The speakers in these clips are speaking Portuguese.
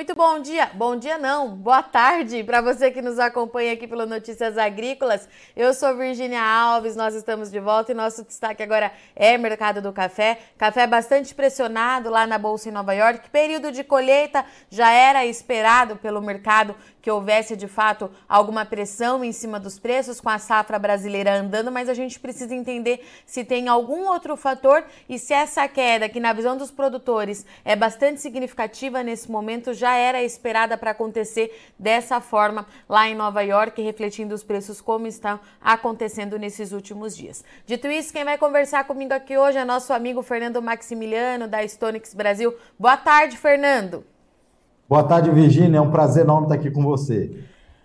Muito bom dia. Bom dia não. Boa tarde para você que nos acompanha aqui pelo Notícias Agrícolas. Eu sou Virginia Alves, nós estamos de volta e nosso destaque agora é mercado do café. Café bastante pressionado lá na bolsa em Nova York. Período de colheita já era esperado pelo mercado que houvesse de fato alguma pressão em cima dos preços com a safra brasileira andando, mas a gente precisa entender se tem algum outro fator e se essa queda, que na visão dos produtores é bastante significativa nesse momento, já era esperada para acontecer dessa forma lá em Nova York, refletindo os preços como estão acontecendo nesses últimos dias. Dito isso, quem vai conversar comigo aqui hoje é nosso amigo Fernando Maximiliano, da Stonix Brasil. Boa tarde, Fernando. Boa tarde, Virginia. É um prazer enorme estar aqui com você.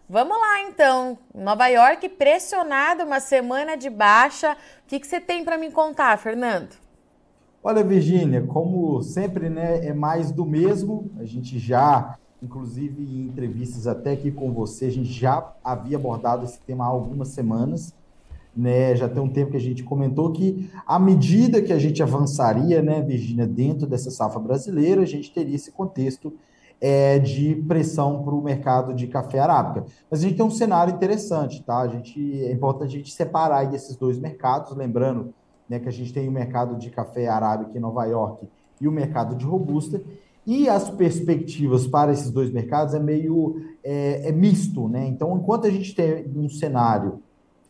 Vamos lá, então. Nova York pressionado, uma semana de baixa. O que, que você tem para me contar, Fernando? Olha, Virginia, como sempre, né, é mais do mesmo. A gente já, inclusive em entrevistas até aqui com você, a gente já havia abordado esse tema há algumas semanas. Né, já tem um tempo que a gente comentou que, à medida que a gente avançaria, né, Virginia, dentro dessa safra brasileira, a gente teria esse contexto é, de pressão para o mercado de café arábica. Mas a gente tem um cenário interessante, tá? A gente, é importante a gente separar esses dois mercados, lembrando né, que a gente tem o mercado de café arábica em Nova York e o mercado de robusta, e as perspectivas para esses dois mercados é meio é, é misto, né? Então, enquanto a gente tem um cenário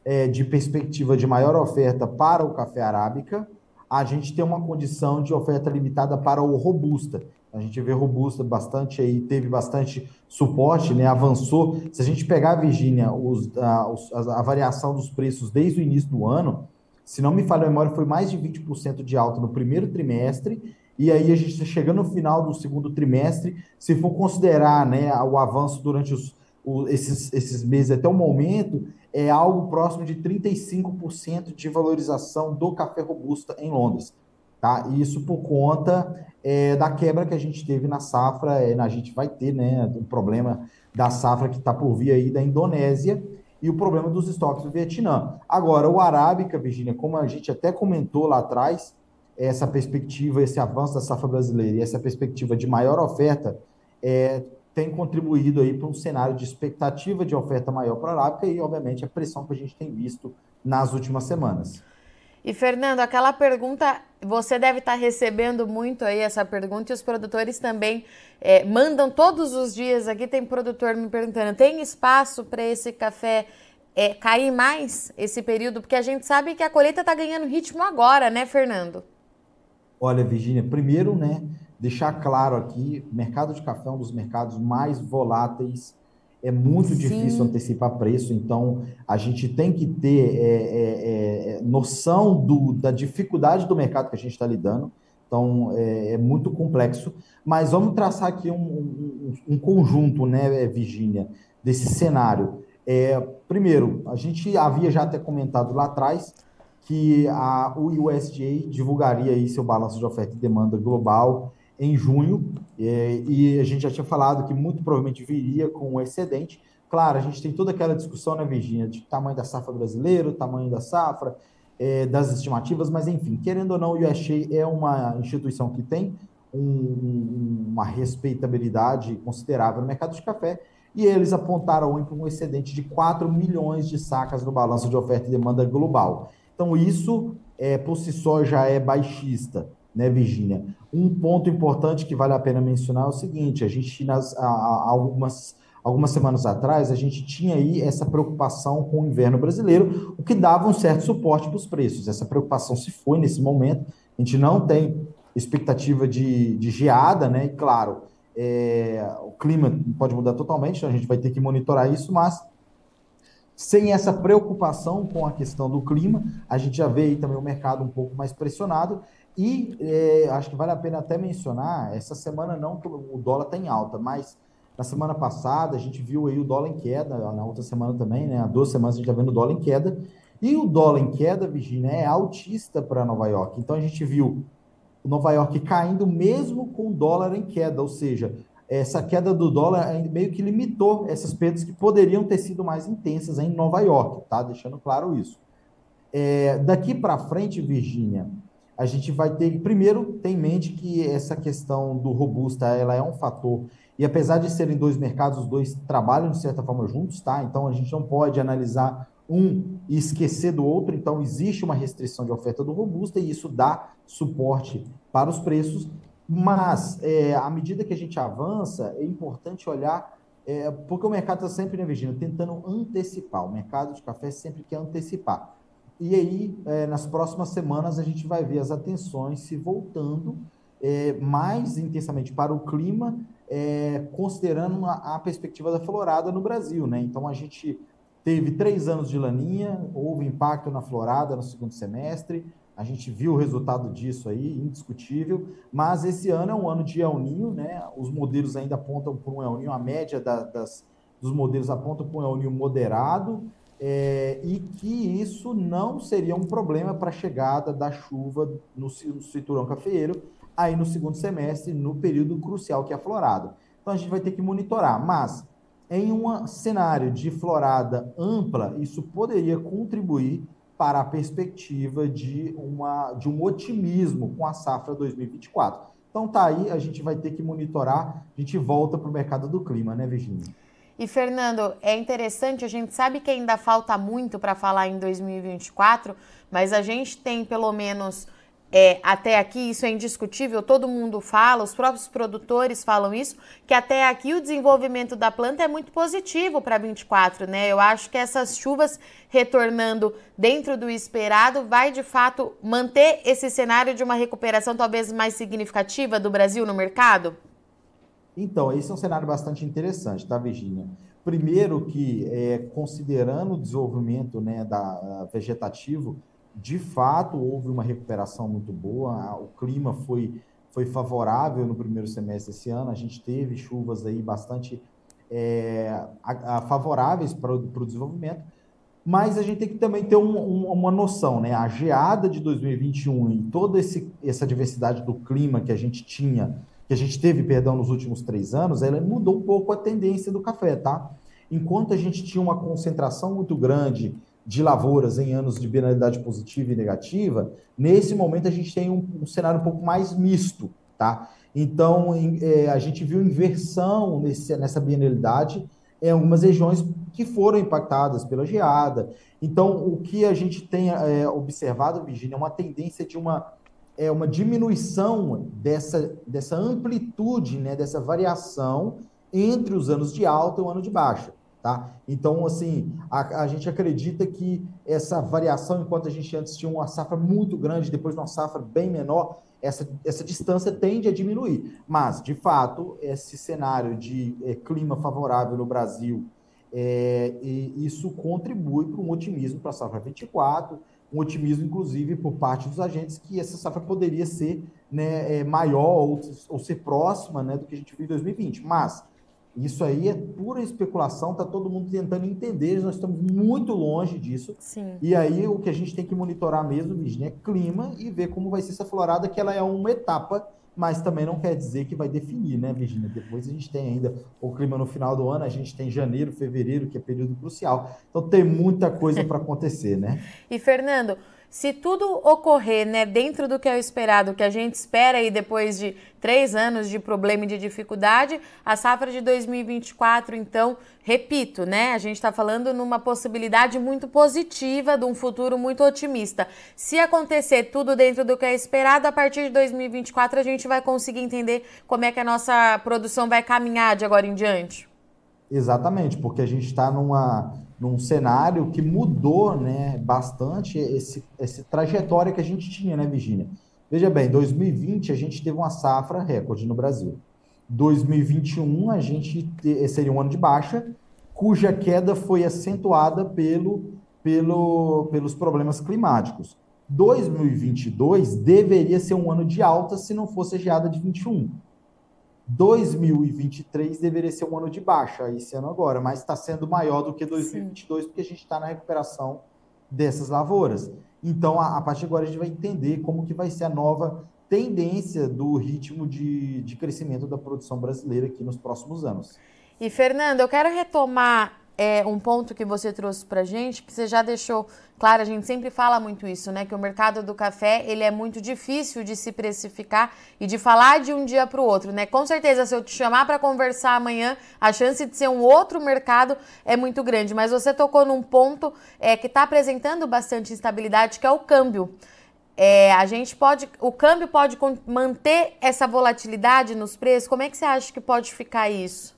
é, de perspectiva de maior oferta para o café arábica, a gente tem uma condição de oferta limitada para o robusta. A gente vê robusta bastante aí, teve bastante suporte, né? Avançou. Se a gente pegar, Virgínia, a, a, variação dos preços desde o início do ano, se não me falha a memória, foi mais de 20% de alta no primeiro trimestre. E aí a gente está chegando no final do segundo trimestre. Se for considerar né, o avanço durante os, o, esses, esses meses até o momento, é algo próximo de 35% de valorização do café robusta em Londres. Tá? Isso por conta é, da quebra que a gente teve na safra, é, a gente vai ter né, um problema da safra que está por vir aí da Indonésia e o problema dos estoques do Vietnã. Agora, o Arábica, Virginia, como a gente até comentou lá atrás, essa perspectiva, esse avanço da safra brasileira e essa perspectiva de maior oferta é, tem contribuído aí para um cenário de expectativa de oferta maior para a Arábica e, obviamente, a pressão que a gente tem visto nas últimas semanas. E Fernando, aquela pergunta, você deve estar recebendo muito aí essa pergunta e os produtores também é, mandam todos os dias. Aqui tem produtor me perguntando: tem espaço para esse café é, cair mais esse período? Porque a gente sabe que a colheita está ganhando ritmo agora, né, Fernando? Olha, Virginia, primeiro, né, deixar claro aqui: mercado de café é um dos mercados mais voláteis é muito Sim. difícil antecipar preço, então a gente tem que ter é, é, é, noção do, da dificuldade do mercado que a gente está lidando. Então é, é, muito complexo, mas vamos traçar aqui um, um, um conjunto, né, Virginia, desse cenário. É, primeiro, a gente havia já até comentado lá atrás que a, o USDA divulgaria aí seu balanço de oferta e demanda global em junho, é, e a gente já tinha falado que muito provavelmente viria com um excedente. Claro, a gente tem toda aquela discussão, né, Virginia, de tamanho da safra brasileira, tamanho da safra, é, das estimativas, mas enfim, querendo ou não, o USDA é uma instituição que tem um, uma respeitabilidade considerável no mercado de café, e eles apontaram para um excedente de 4 milhões de sacas no balanço de oferta e demanda global. Então, isso é, por si só já é baixista né, Virginia? Um ponto importante que vale a pena mencionar é o seguinte: a gente, nas, há, algumas, algumas semanas atrás, a gente tinha aí essa preocupação com o inverno brasileiro, o que dava um certo suporte para os preços. Essa preocupação se foi nesse momento, a gente não tem expectativa de, de geada, né? E claro, é, o clima pode mudar totalmente, então a gente vai ter que monitorar isso, mas sem essa preocupação com a questão do clima, a gente já vê aí também o mercado um pouco mais pressionado e é, acho que vale a pena até mencionar, essa semana não o dólar está em alta, mas na semana passada a gente viu aí o dólar em queda, na outra semana também, né? Há duas semanas a gente está vendo o dólar em queda. E o dólar em queda, Virginia, é altista para Nova York. Então a gente viu Nova York caindo mesmo com o dólar em queda, ou seja, essa queda do dólar meio que limitou essas perdas que poderiam ter sido mais intensas em Nova York, tá? Deixando claro isso. É, daqui para frente, Virginia, a gente vai ter, primeiro, ter em mente que essa questão do robusta, ela é um fator, e apesar de serem dois mercados, os dois trabalham de certa forma juntos, tá? Então a gente não pode analisar um e esquecer do outro, então existe uma restrição de oferta do robusta e isso dá suporte para os preços, mas é, à medida que a gente avança, é importante olhar, é, porque o mercado está sempre, né, Virginia, tentando antecipar, o mercado de café sempre quer antecipar. E aí, é, nas próximas semanas, a gente vai ver as atenções se voltando é, mais intensamente para o clima, é, considerando a, a, perspectiva da florada no Brasil. Né? Então, a gente teve três anos de laninha, houve impacto na florada no segundo semestre, a gente viu o resultado disso aí, indiscutível, mas esse ano é um ano de El Ninho, né? Os modelos ainda apontam para um El Ninho, a média da, das, dos modelos aponta para um El Ninho moderado, é, e que isso não seria um problema para a chegada da chuva no, cinturão cafeeiro, aí no segundo semestre, no período crucial que é a florada. Então a gente vai ter que monitorar, mas em um cenário de florada ampla, isso poderia contribuir para a perspectiva de, uma, de um otimismo com a safra 2024. Então tá aí, a gente vai ter que monitorar, a gente volta para o mercado do clima, né, Virginia? E, Fernando, é interessante, a gente sabe que ainda falta muito para falar em 2024, mas a gente tem pelo menos é, até aqui, isso é indiscutível, todo mundo fala, os próprios produtores falam isso, que até aqui o desenvolvimento da planta é muito positivo para 24, né? Eu acho que essas chuvas retornando dentro do esperado vai de fato manter esse cenário de uma recuperação talvez mais significativa do Brasil no mercado? Então, esse é um cenário bastante interessante, tá, Virginia? Primeiro que, é, considerando o desenvolvimento né, da, vegetativo, de fato houve uma recuperação muito boa, o clima foi, foi favorável no primeiro semestre desse ano, a gente teve chuvas aí bastante é, a, a, favoráveis para o, para o desenvolvimento, mas a gente tem que também ter um, um, uma noção, né? A geada de 2021 e toda esse, essa diversidade do clima que a gente tinha que a gente teve, perdão, nos últimos três anos, ela mudou um pouco a tendência do café, tá? Enquanto a gente tinha uma concentração muito grande de lavouras em anos de binariedade positiva e negativa, nesse momento a gente tem um, um cenário um pouco mais misto, tá? Então, em, é, a gente viu inversão nesse, nessa bienalidade em algumas regiões que foram impactadas pela geada. Então, o que a gente tem é, observado, Virginia, é uma tendência de uma é uma diminuição dessa, dessa amplitude, né, dessa variação entre os anos de alta e o ano de baixa. Tá? Então, assim, a, a, gente acredita que essa variação, enquanto a gente antes tinha uma safra muito grande, depois uma safra bem menor, essa, essa distância tende a diminuir. Mas, de fato, esse cenário de é, clima favorável no Brasil, é, isso contribui para um otimismo para a safra 24, um otimismo, inclusive, por parte dos agentes, que essa safra poderia ser né, é, maior ou, ou, ser próxima né, do que a gente viu em 2020. Mas isso aí é pura especulação, está todo mundo tentando entender, nós estamos muito longe disso. Sim. E aí o que a gente tem que monitorar mesmo, Virginia, é clima e ver como vai ser essa florada, que ela é uma etapa mas também não quer dizer que vai definir, né, Virginia? Depois a gente tem ainda o clima no final do ano, a gente tem janeiro, fevereiro, que é período crucial. Então tem muita coisa para acontecer, né? E Fernando, se tudo ocorrer né, dentro do que é o esperado, que a gente espera aí depois de três anos de problema e de dificuldade, a safra de 2024, então, repito, né? A gente está falando numa possibilidade muito positiva, de um futuro muito otimista. Se acontecer tudo dentro do que é esperado, a partir de 2024 a gente vai conseguir entender como é que a nossa produção vai caminhar de agora em diante. Exatamente, porque a gente está numa num cenário que mudou né, bastante esse, essa trajetória que a gente tinha, né, Virginia? Veja bem, 2020 a gente teve uma safra recorde no Brasil. 2021 a gente te, seria um ano de baixa, cuja queda foi acentuada pelo, pelo, pelos problemas climáticos. 2022 deveria ser um ano de alta se não fosse a geada de 21. 2023 deveria ser um ano de baixa, esse ano agora, mas está sendo maior do que 2022, Sim. porque a gente está na recuperação dessas lavouras. Então, a, a, partir de agora, a gente vai entender como que vai ser a nova tendência do ritmo de, de crescimento da produção brasileira aqui nos próximos anos. E, Fernando, eu quero retomar é, um ponto que você trouxe para gente, que você já deixou claro, a gente sempre fala muito isso, né? Que o mercado do café ele é muito difícil de se precificar e de falar de um dia para o outro, né? Com certeza, se eu te chamar para conversar amanhã, a chance de ser um outro mercado é muito grande. Mas você tocou num ponto é, que está apresentando bastante instabilidade, que é o câmbio. É, a gente pode, o câmbio pode manter essa volatilidade nos preços. Como é que você acha que pode ficar isso?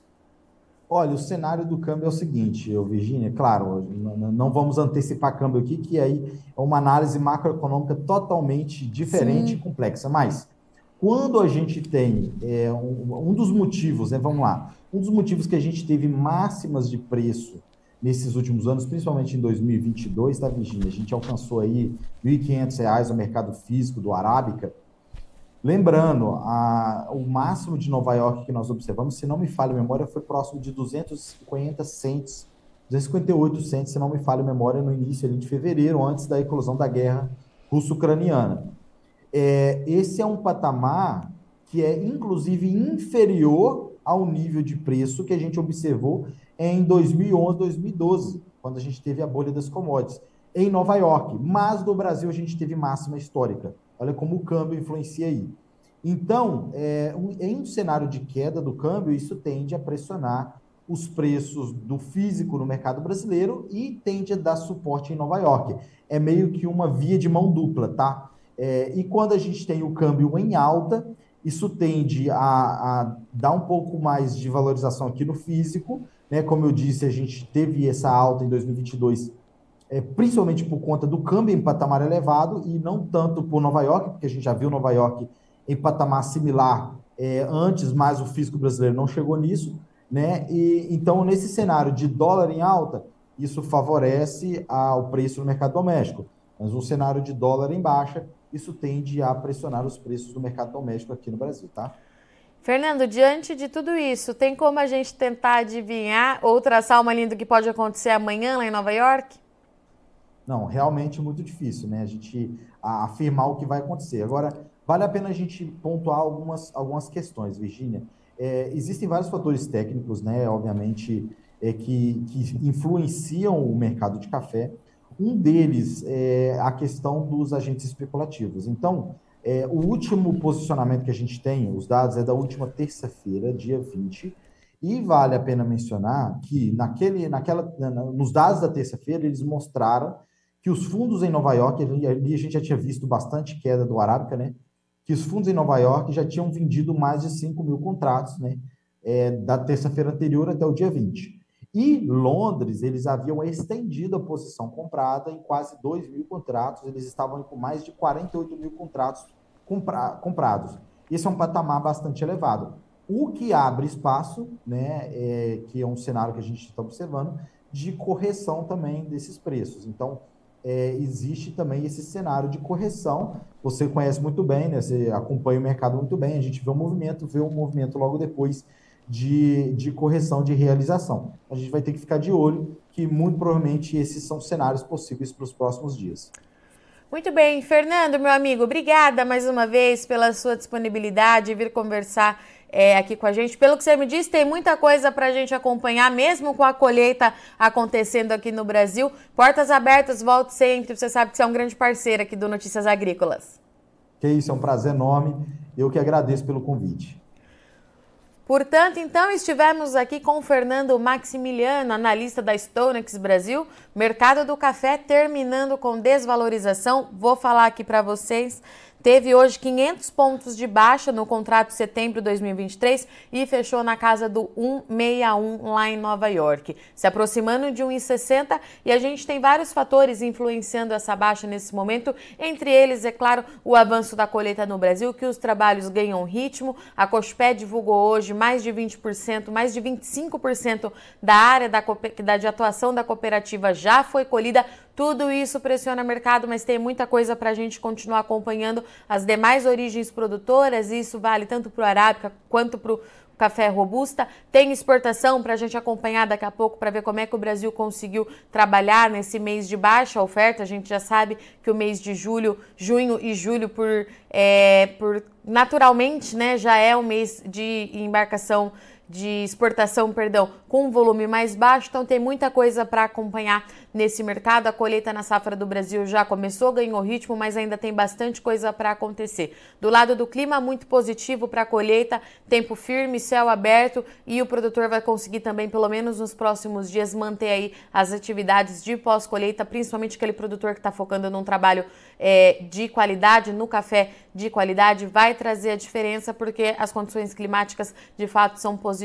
Olha, o cenário do câmbio é o seguinte, Virginia, claro, não vamos antecipar câmbio aqui, que aí é uma análise macroeconômica totalmente diferente Sim. e complexa. Mas quando a gente tem é, um, um, dos motivos, né, vamos lá, um dos motivos que a gente teve máximas de preço nesses últimos anos, principalmente em 2022, tá, Virginia? A gente alcançou aí R$ 1.500 no mercado físico do Arábica, Lembrando, a, o máximo de Nova York que nós observamos, se não me falha a memória, foi próximo de 250 cents, 258 cents, se não me falha a memória, no início de fevereiro, antes da eclosão da guerra russo-ucraniana. É, esse é um patamar que é, inclusive, inferior ao nível de preço que a gente observou em 2011, 2012, quando a gente teve a bolha das commodities, em Nova York. Mas no Brasil a gente teve máxima histórica. Olha como o câmbio influencia aí. Então, é, em um cenário de queda do câmbio, isso tende a pressionar os preços do físico no mercado brasileiro e tende a dar suporte em Nova York. É meio que uma via de mão dupla, tá? É, e quando a gente tem o câmbio em alta, isso tende a, a, dar um pouco mais de valorização aqui no físico, né? Como eu disse, a gente teve essa alta em 2022 é, principalmente por conta do câmbio em patamar elevado e não tanto por Nova York, porque a gente já viu Nova York em patamar similar é, antes, mas o físico brasileiro não chegou nisso, né? E então nesse cenário de dólar em alta, isso favorece ao preço no mercado doméstico. Mas um cenário de dólar em baixa, isso tende a pressionar os preços do mercado doméstico aqui no Brasil, tá? Fernando, diante de tudo isso, tem como a gente tentar adivinhar ou traçar uma linha do que pode acontecer amanhã lá em Nova York? Não, realmente muito difícil, né? A gente afirmar o que vai acontecer. Agora, vale a pena a gente pontuar algumas, algumas questões, Virginia. É, existem vários fatores técnicos, né? Obviamente, é, que, que influenciam o mercado de café. Um deles é a questão dos agentes especulativos. Então, é, o último posicionamento que a gente tem, os dados é da última terça-feira, dia 20, e vale a pena mencionar que naquele, naquela, nos dados da terça-feira eles mostraram que os fundos em Nova York, ali a gente já tinha visto bastante queda do Arábica, né? Que os fundos em Nova York já tinham vendido mais de 5 mil contratos, né? É, da terça-feira anterior até o dia 20. E Londres, eles haviam estendido a posição comprada em quase 2 mil contratos, eles estavam com mais de 48 mil contratos compra comprados. Esse é um patamar bastante elevado. O que abre espaço, né, é, que é um cenário que a gente está observando, de correção também desses preços. Então, é, existe também esse cenário de correção. Você conhece muito bem, né? Você acompanha o mercado muito bem. A gente vê um movimento, vê um movimento logo depois de, de correção de realização. A gente vai ter que ficar de olho que muito provavelmente esses são cenários possíveis para os próximos dias. Muito bem, Fernando, meu amigo, obrigada mais uma vez pela sua disponibilidade de vir conversar é, aqui com a gente. Pelo que você me disse, tem muita coisa para a gente acompanhar, mesmo com a colheita acontecendo aqui no Brasil. Portas abertas, volte sempre. Você sabe que você é um grande parceiro aqui do Notícias Agrícolas. Que isso, é um prazer enorme. Eu que agradeço pelo convite. Portanto, então, estivemos aqui com o Fernando Maximiliano, analista da Stonex Brasil, mercado do café terminando com desvalorização. Vou falar aqui para vocês teve hoje 500 pontos de baixa no contrato de setembro de 2023 e fechou na casa do 161 lá em Nova York, se aproximando de 1,60 e a gente tem vários fatores influenciando essa baixa nesse momento, entre eles, é claro, o avanço da colheita no Brasil, que os trabalhos ganham ritmo. A Cospé divulgou hoje mais de 20%, mais de 25% da área da, da, de atuação da cooperativa já foi colhida tudo isso pressiona o mercado, mas tem muita coisa para a gente continuar acompanhando as demais origens produtoras. Isso vale tanto para o arábica quanto para o café robusta. Tem exportação para a gente acompanhar daqui a pouco para ver como é que o Brasil conseguiu trabalhar nesse mês de baixa oferta. A gente já sabe que o mês de julho, junho e julho, por, é, por naturalmente, né, já é o mês de embarcação de exportação, perdão, com um volume mais baixo, então tem muita coisa para acompanhar nesse mercado. A colheita na safra do Brasil já começou, ganhou ritmo, mas ainda tem bastante coisa para acontecer. Do lado do clima, muito positivo para a colheita, tempo firme, céu aberto e o produtor vai conseguir também, pelo menos nos próximos dias, manter aí as atividades de pós-colheita, principalmente aquele produtor que está focando num trabalho é, de qualidade, no café de qualidade, vai trazer a diferença porque as condições climáticas de fato são positivas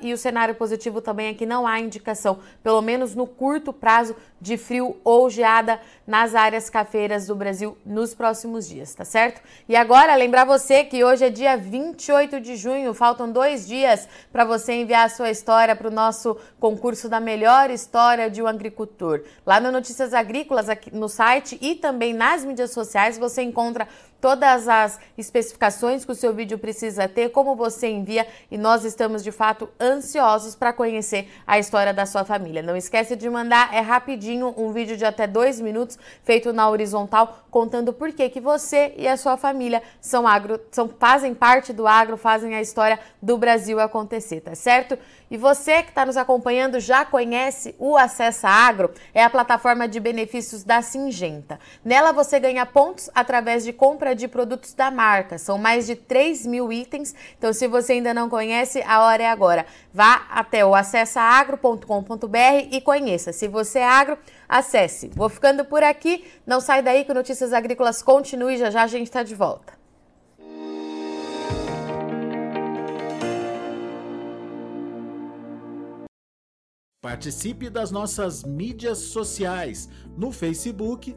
e o cenário positivo também é que não há indicação, pelo menos no curto prazo, de frio ou geada nas áreas cafeiras do Brasil nos próximos dias, tá certo? E agora, lembrar você que hoje é dia 28 de junho, faltam dois dias para você enviar a sua história para o nosso concurso da melhor história de um agricultor. Lá no Notícias Agrícolas, aqui no site e também nas mídias sociais, você encontra todas as especificações que o seu vídeo precisa ter, como você envia e nós estamos de fato ansiosos para conhecer a história da sua família. Não esquece de mandar, é rapidinho, um vídeo de até dois minutos feito na horizontal, contando por que que você e a sua família são agro, são, fazem parte do agro, fazem a história do Brasil acontecer, tá certo? E você que está nos acompanhando já conhece o Acessa Agro, é a plataforma de benefícios da Singenta. Nela você ganha pontos através de compra de produtos da marca. São mais de 3 mil itens. Então, se você ainda não conhece, a hora é agora. Vá até o acessaagro.com.br e conheça. Se você é agro, acesse. Vou ficando por aqui. Não sai daí que Notícias Agrícolas continue. Já já a gente está de volta. Participe das nossas mídias sociais no Facebook